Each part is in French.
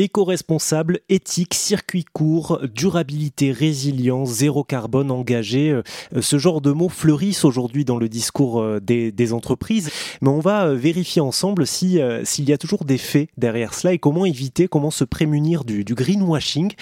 Éco-responsable, éthique, circuit court, durabilité, résilience, zéro carbone engagé, euh, ce genre de mots fleurissent aujourd'hui dans le discours euh, des, entreprises, mais on va euh, vérifier ensemble si s'il y a toujours des faits derrière cela et comment éviter, comment se prémunir du, greenwashing.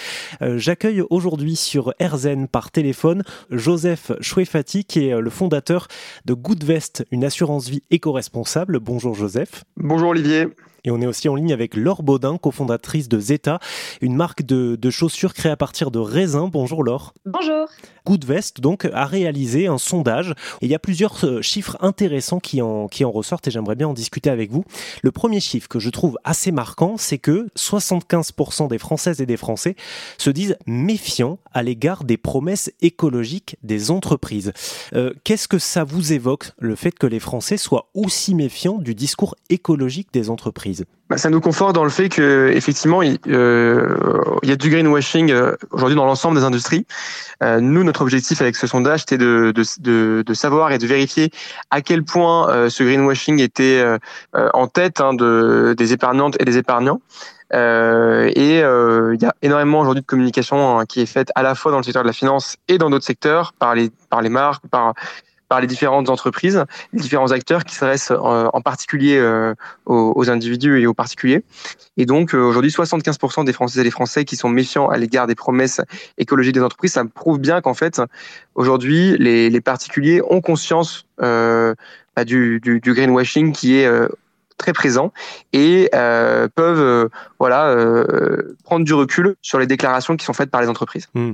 J'accueille aujourd'hui sur RZN par téléphone Joseph Chouefati qui est le fondateur de Goodvest, une assurance vie éco-responsable. Bonjour Joseph. Bonjour Olivier. Et on est aussi en ligne avec Laure Baudin, cofondatrice de Zeta, une marque de, chaussures créée à partir de raisins. Bonjour Laure. Bonjour. Goodvest donc a réalisé un sondage et il y a plusieurs euh, chiffres intéressants qui en, qui en ressortent et j'aimerais bien en discuter avec vous. Le premier chiffre que je trouve assez marquant, c'est que 75% des Françaises et des Français se disent méfiants à l'égard des promesses écologiques des entreprises. Euh, qu'est-ce que ça vous évoque, le fait que les Français soient aussi méfiants du discours écologique des entreprises? Bah, ça nous conforte dans le fait que effectivement il, euh, y a du greenwashing euh, aujourd'hui dans l'ensemble des industries. Euh, nous, notre objectif avec ce sondage, c'était de, de, de, savoir et de vérifier à quel point ce greenwashing était en tête hein, de, des épargnantes et des épargnants. et il y a énormément aujourd'hui de communication hein, qui est faite à la fois dans le secteur de la finance et dans d'autres secteurs par les par les marques, par par les différentes entreprises, les différents acteurs qui s'adressent en, en particulier euh, aux, individus et aux particuliers. Et donc euh, aujourd'hui, 75% des Françaises et des Français qui sont méfiants à l'égard des promesses écologiques des entreprises, ça prouve bien qu'en fait, aujourd'hui, les, les, particuliers ont conscience euh, bah, du, du, du, greenwashing qui est euh, très présents et euh, peuvent euh, voilà euh, prendre du recul sur les déclarations qui sont faites par les entreprises. Hmm.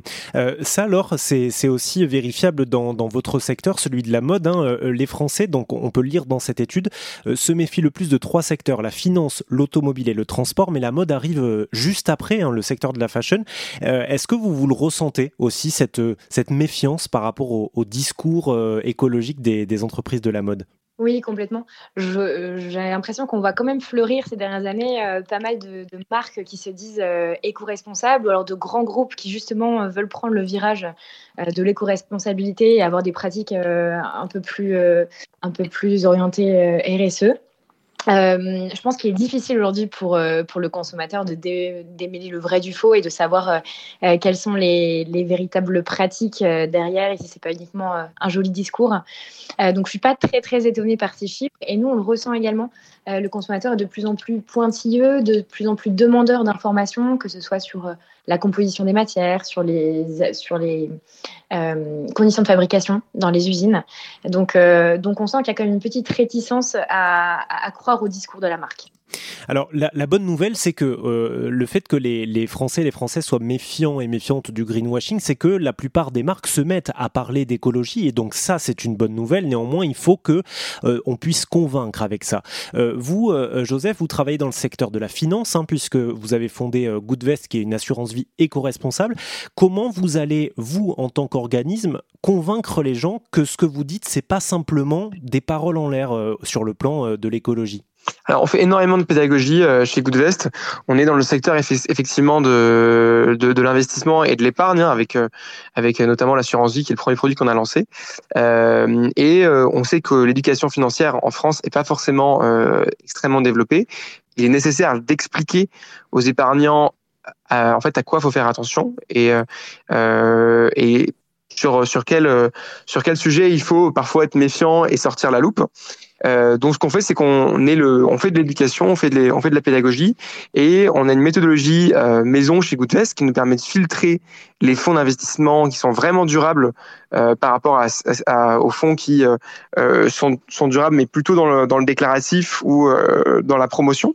ça alors c'est aussi vérifiable dans, votre secteur, celui de la mode. Hein. Les Français, donc on peut le lire dans cette étude, se méfient le plus de trois secteurs la finance, l'automobile et le transport, mais la mode arrive juste après, hein, le secteur de la fashion. Est-ce que vous vous le ressentez aussi cette cette méfiance par rapport au, discours écologique des entreprises de la mode? Oui, complètement. Euh, j'ai l'impression qu'on va quand même fleurir ces dernières années euh, pas mal de, marques qui se disent euh, éco-responsables, ou alors de grands groupes qui justement veulent prendre le virage de l'éco-responsabilité et avoir des pratiques un peu plus un peu plus orientées RSE. Euh, je pense qu'il est difficile aujourd'hui pour, euh, pour le consommateur de démêler le vrai du faux et de savoir euh, quelles sont les, les, véritables pratiques derrière et si c'est pas uniquement un joli discours. donc je suis pas très très étonnée par ces chiffres et nous on le ressent également. le consommateur est de plus en plus pointilleux, de plus en plus demandeur d'informations, que ce soit sur la composition des matières, sur les, sur les euh, conditions de fabrication dans les usines. Donc, euh, donc on sent qu'il y a quand même une petite réticence à, à croire au discours de la marque. Alors la, bonne nouvelle, c'est que euh, le fait que les, Français et les Françaises soient méfiants et méfiantes du greenwashing, c'est que la plupart des marques se mettent à parler d'écologie et donc ça c'est une bonne nouvelle. Néanmoins, il faut que euh, on puisse convaincre avec ça. Euh, vous, Joseph, vous travaillez dans le secteur de la finance hein, puisque vous avez fondé Goodvest, qui est une assurance vie éco-responsable. Comment vous allez vous, en tant qu'organisme, convaincre les gens que ce que vous dites, c'est pas simplement des paroles en l'air sur le plan de l'écologie? Alors, on fait énormément de pédagogie euh, chez Goodvest. On est dans le secteur effectivement de, de, l'investissement et de l'épargne, hein, avec, euh, avec notamment l'assurance vie, qui est le premier produit qu'on a lancé. Euh, et on sait que l'éducation financière en France n'est pas forcément extrêmement développée. Il est nécessaire d'expliquer aux épargnants en fait à quoi faut faire attention et, et sur, sur, quel, sur quel sujet il faut parfois être méfiant et sortir la loupe. Euh, donc ce qu'on fait, c'est qu'on est le, on fait de l'éducation, on fait de, la pédagogie et on a une méthodologie euh, maison chez Goodvest qui nous permet de filtrer les fonds d'investissement qui sont vraiment durables euh, par rapport à, aux fonds qui euh, euh, sont, sont, durables, mais plutôt dans le, dans le déclaratif ou dans la promotion.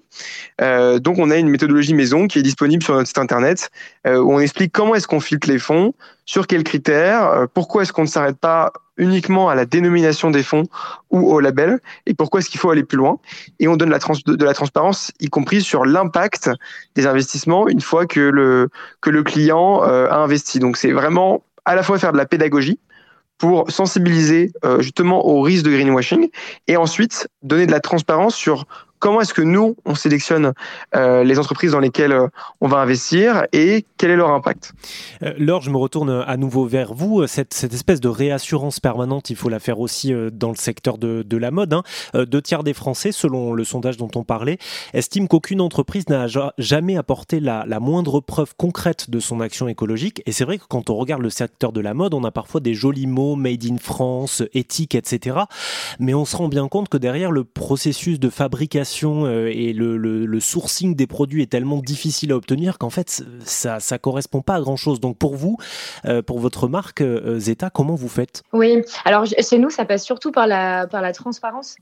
donc on a une méthodologie maison qui est disponible sur notre site internet où on explique comment est-ce qu'on filtre les fonds, sur quels critères, pourquoi est-ce qu'on ne s'arrête pas uniquement à la dénomination des fonds ou au label et pourquoi est-ce qu'il faut aller plus loin. Et on donne la trans de la transparence, y compris sur l'impact des investissements une fois que le, que le client a investi. Donc c'est vraiment à la fois faire de la pédagogie pour sensibiliser euh, justement au risque de greenwashing et ensuite donner de la transparence sur comment est-ce que nous, on sélectionne euh, les entreprises dans lesquelles euh, on va investir et quel est leur impact? Euh, Laure, je me retourne à nouveau vers vous. Cette, cette, espèce de réassurance permanente, il faut la faire aussi dans le secteur de, de la mode. Hein. Deux tiers des Français, selon le sondage dont on parlait, estiment qu'aucune entreprise n'a jamais apporté la, la, moindre preuve concrète de son action écologique. Et c'est vrai que quand on regarde le secteur de la mode, on a parfois des jolis mots, made in France, éthique, etc. Mais on se rend bien compte que derrière le processus de fabrication euh, et le, sourcing des produits est tellement difficile à obtenir qu'en fait ça ça correspond pas à grand chose. Donc pour vous, euh, pour votre marque euh, Zeta, comment vous faites? Oui, alors chez nous ça passe surtout par la par la transparence,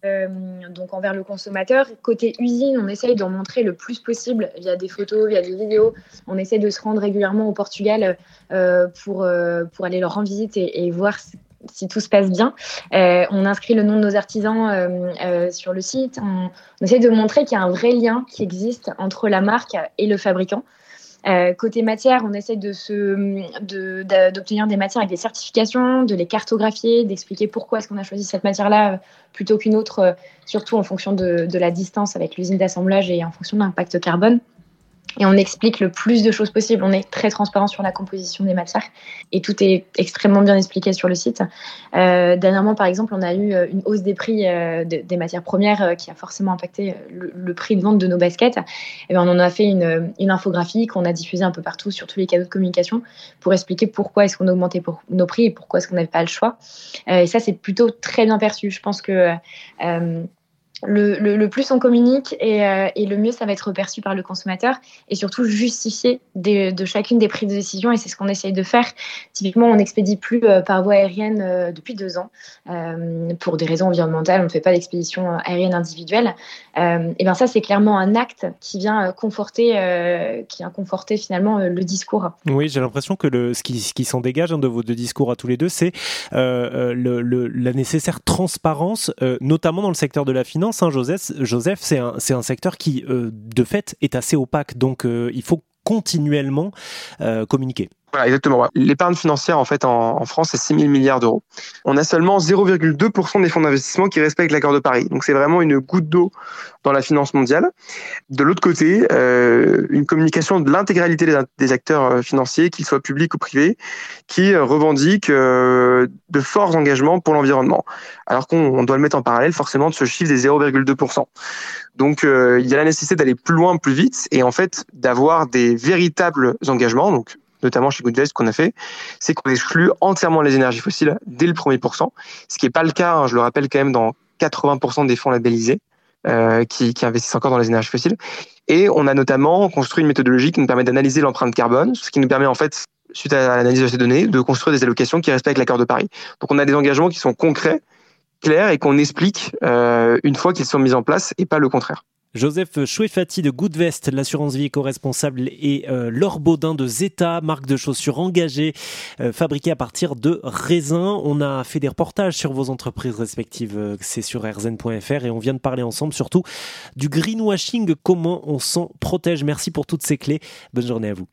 donc envers le consommateur. Côté usine, on essaye d'en montrer le plus possible via des photos, via des vidéos. On essaie de se rendre régulièrement au Portugal pour aller leur rendre visite et voir si tout se passe bien. Euh, on inscrit le nom de nos artisans euh, euh, sur le site. On, essaie de montrer qu'il y a un vrai lien qui existe entre la marque et le fabricant. côté matière, on essaie d'obtenir des matières avec des certifications, de les cartographier, d'expliquer pourquoi est-ce qu'on a choisi cette matière-là plutôt qu'une autre, surtout en fonction de, de la distance avec l'usine d'assemblage et en fonction de l'impact carbone et on explique le plus de choses possible. On est très transparent sur la composition des matières et tout est extrêmement bien expliqué sur le site. Euh, dernièrement, par exemple, on a eu euh, une hausse des prix euh, des matières premières qui a forcément impacté le, prix de vente de nos baskets. Et bien, on en a fait une, infographie qu'on a diffusée un peu partout sur tous les canaux de communication pour expliquer pourquoi est-ce qu'on a augmenté pour nos prix et pourquoi est-ce qu'on n'avait pas le choix. et ça, c'est plutôt très bien perçu. Je pense que le, plus on communique euh, et, le mieux ça va être perçu par le consommateur et surtout justifié de chacune des prises de décision et c'est ce qu'on essaye de faire. Typiquement, on n'expédie plus euh, par voie aérienne euh, depuis deux ans pour des raisons environnementales. On ne fait pas d'expédition aérienne individuelle. et bien ça, c'est clairement un acte qui vient conforter, qui vient conforter finalement le discours. Oui, j'ai l'impression que ce qui, s'en dégage hein, de vos deux discours à tous les deux, c'est la nécessaire transparence, notamment dans le secteur de la finance Joseph, Joseph c'est un, un, secteur qui, euh, de fait, est assez opaque. Donc, euh, il faut continuellement euh, communiquer. Voilà, exactement. L'épargne financière, en fait, en, France, c'est 6 000 milliards d'euros. On a seulement 0,2% des fonds d'investissement qui respectent l'accord de Paris. Donc, c'est vraiment une goutte d'eau dans la finance mondiale. De l'autre côté, euh, une communication de l'intégralité des acteurs euh, financiers, qu'ils soient publics ou privés, qui euh, revendiquent de forts engagements pour l'environnement. Alors qu'on doit le mettre en parallèle, forcément, de ce chiffre des 0,2%. Donc, il y a la nécessité d'aller plus loin, plus vite, et en fait, d'avoir des véritables engagements. Notamment chez Goodvest qu'on a fait, c'est qu'on exclut entièrement les énergies fossiles dès le premier pourcent, ce qui n'est pas le cas, hein, je le rappelle quand même, dans 80% des fonds labellisés. Euh, qui, investissent encore dans les énergies fossiles. Et on a notamment construit une méthodologie qui nous permet d'analyser l'empreinte carbone, ce qui nous permet en fait, suite à l'analyse de ces données, de construire des allocations qui respectent l'accord de Paris. Donc on a des engagements qui sont concrets, clairs et qu'on explique euh, une fois qu'ils sont mis en place et pas le contraire. Joseph Chouefati de Goodvest, l'assurance vie éco-responsable, et euh, Laure Baudin de Zeta, marque de chaussures engagées, euh, fabriquées à partir de raisins. On a fait des reportages sur vos entreprises respectives, euh, c'est sur rzn.fr, et on vient de parler ensemble surtout du greenwashing, comment on s'en protège. Merci pour toutes ces clés. Bonne journée à vous.